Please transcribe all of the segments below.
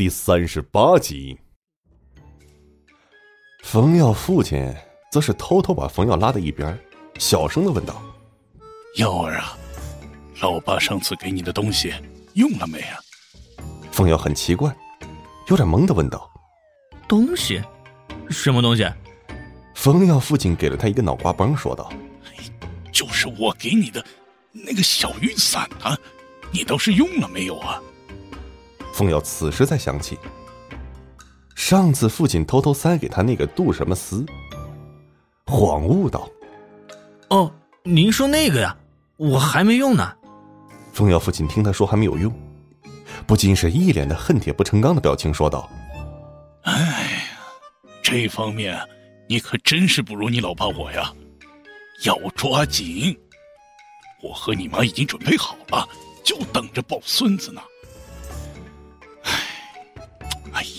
第三十八集。冯耀父亲则是偷偷把冯耀拉到一边，小声的问道：“耀儿啊，老爸上次给你的东西用了没啊？”冯耀很奇怪，有点懵的问道：“东西？什么东西？”冯耀父亲给了他一个脑瓜崩，说道：“就是我给你的那个小雨伞啊，你倒是用了没有啊？”冯耀此时才想起，上次父亲偷偷塞给他那个杜什么丝，恍悟道：“哦，您说那个呀，我还没用呢。”凤瑶父亲听他说还没有用，不禁是一脸的恨铁不成钢的表情，说道：“哎呀，这方面你可真是不如你老爸我呀，要抓紧！我和你妈已经准备好了，就等着抱孙子呢。”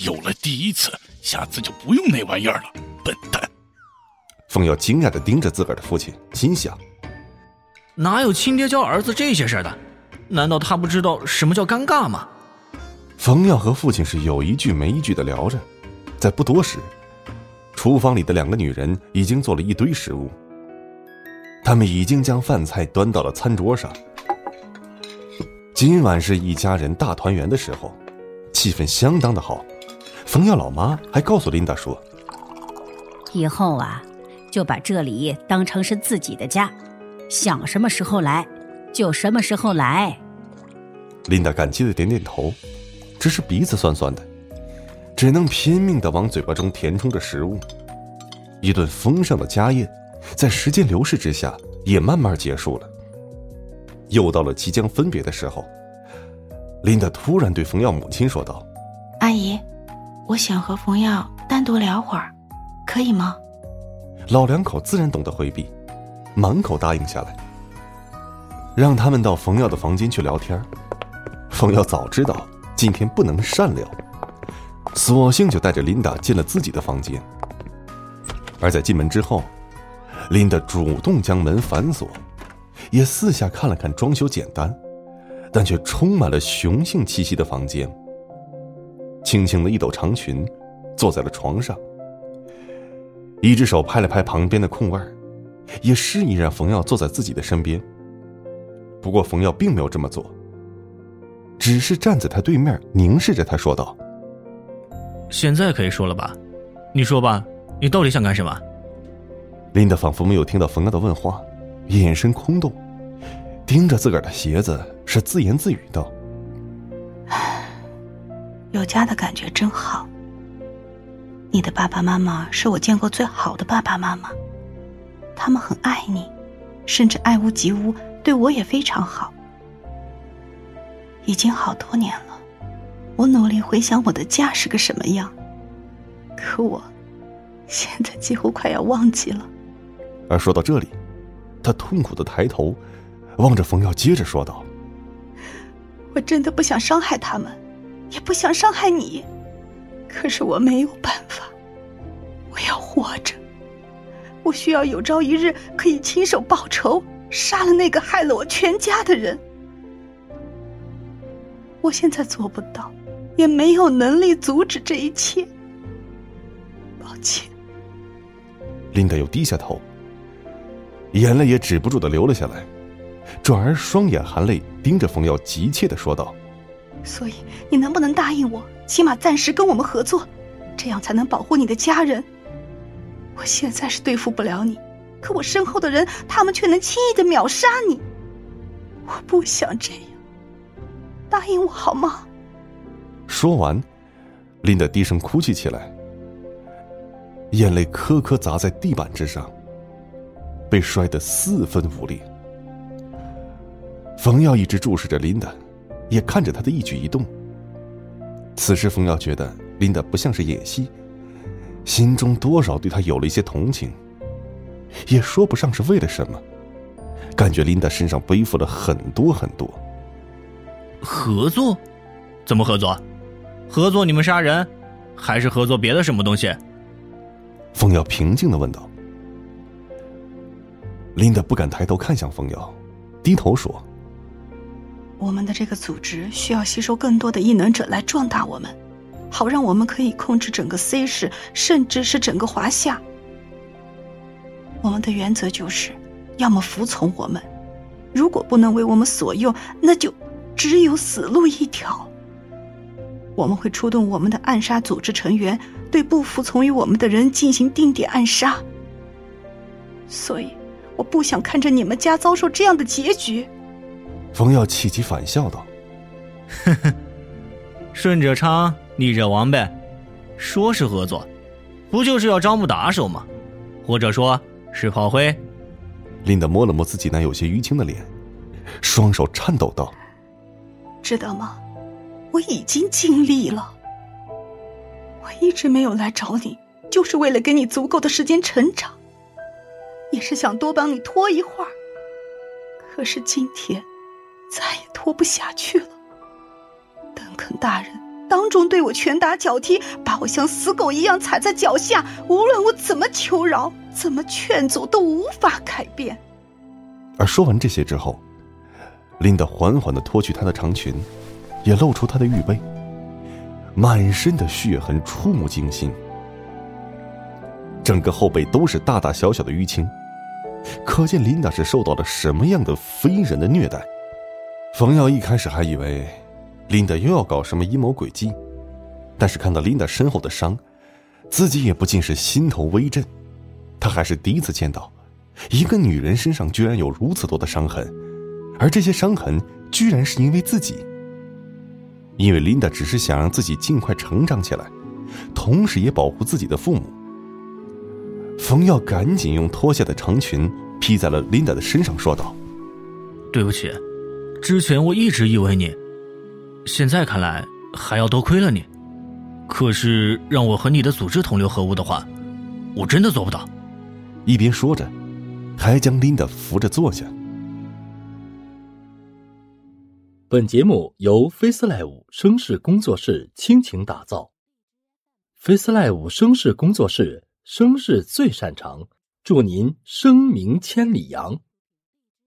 有了第一次，下次就不用那玩意儿了，笨蛋！冯耀惊讶的盯着自个儿的父亲，心想：哪有亲爹教儿子这些事儿的？难道他不知道什么叫尴尬吗？冯耀和父亲是有一句没一句的聊着，在不多时，厨房里的两个女人已经做了一堆食物，他们已经将饭菜端到了餐桌上。今晚是一家人大团圆的时候。气氛相当的好，冯耀老妈还告诉琳达说：“以后啊，就把这里当成是自己的家，想什么时候来就什么时候来。”琳达感激的点点头，只是鼻子酸酸的，只能拼命的往嘴巴中填充着食物。一顿丰盛的家宴，在时间流逝之下也慢慢结束了。又到了即将分别的时候。琳达突然对冯耀母亲说道：“阿姨，我想和冯耀单独聊会儿，可以吗？”老两口自然懂得回避，满口答应下来，让他们到冯耀的房间去聊天。冯耀早知道今天不能善了，索性就带着琳达进了自己的房间。而在进门之后，琳达主动将门反锁，也四下看了看装修简单。但却充满了雄性气息的房间。轻轻的一抖长裙，坐在了床上，一只手拍了拍旁边的空位也示意让冯耀坐在自己的身边。不过冯耀并没有这么做，只是站在他对面，凝视着他说道：“现在可以说了吧？你说吧，你到底想干什么？”琳达仿佛没有听到冯耀的问话，眼神空洞。盯着自个儿的鞋子，是自言自语道：“有家的感觉真好。你的爸爸妈妈是我见过最好的爸爸妈妈，他们很爱你，甚至爱屋及乌，对我也非常好。已经好多年了，我努力回想我的家是个什么样，可我现在几乎快要忘记了。”而说到这里，他痛苦的抬头。望着冯耀，接着说道：“我真的不想伤害他们，也不想伤害你，可是我没有办法。我要活着，我需要有朝一日可以亲手报仇，杀了那个害了我全家的人。我现在做不到，也没有能力阻止这一切。抱歉。”琳达又低下头，眼泪也止不住的流了下来。转而双眼含泪盯着冯耀，急切的说道：“所以你能不能答应我，起码暂时跟我们合作，这样才能保护你的家人？我现在是对付不了你，可我身后的人，他们却能轻易的秒杀你。我不想这样，答应我好吗？”说完，琳达低声哭泣起来，眼泪颗颗砸在地板之上，被摔得四分五裂。冯耀一直注视着琳达，也看着他的一举一动。此时，冯耀觉得琳达不像是演戏，心中多少对他有了一些同情，也说不上是为了什么，感觉琳达身上背负了很多很多。合作？怎么合作？合作你们杀人，还是合作别的什么东西？冯耀平静的问道。琳达不敢抬头看向冯耀，低头说。我们的这个组织需要吸收更多的异能者来壮大我们，好让我们可以控制整个 C 市，甚至是整个华夏。我们的原则就是，要么服从我们，如果不能为我们所用，那就只有死路一条。我们会出动我们的暗杀组织成员，对不服从于我们的人进行定点暗杀。所以，我不想看着你们家遭受这样的结局。冯耀气急反笑道：“呵呵，顺者昌，逆者亡呗。说是合作，不就是要招募打手吗？或者说是炮灰？”琳达摸了摸自己那有些淤青的脸，双手颤抖道：“知道吗？我已经尽力了。我一直没有来找你，就是为了给你足够的时间成长。”也是想多帮你拖一会儿，可是今天再也拖不下去了。邓肯大人当众对我拳打脚踢，把我像死狗一样踩在脚下，无论我怎么求饶、怎么劝阻，都无法改变。而说完这些之后，琳达缓缓的脱去她的长裙，也露出她的玉背，满身的血痕触目惊心，整个后背都是大大小小的淤青。可见琳达是受到了什么样的非人的虐待。冯耀一开始还以为琳达又要搞什么阴谋诡计，但是看到琳达身后的伤，自己也不禁是心头微震。他还是第一次见到一个女人身上居然有如此多的伤痕，而这些伤痕居然是因为自己。因为琳达只是想让自己尽快成长起来，同时也保护自己的父母。冯耀赶紧用脱下的长裙披在了琳达的身上，说道：“对不起，之前我一直以为你，现在看来还要多亏了你。可是让我和你的组织同流合污的话，我真的做不到。”一边说着，还将琳达扶着坐下。本节目由 FaceLive 声势工作室倾情打造，FaceLive 声势工作室。声势最擅长，祝您声名千里扬。